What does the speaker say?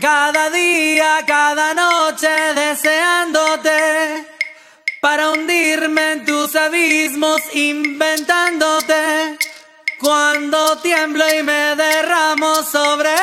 Cada día, cada noche deseándote. Para hundirme en tus abismos inventándote. Cuando tiemblo y me derramo sobre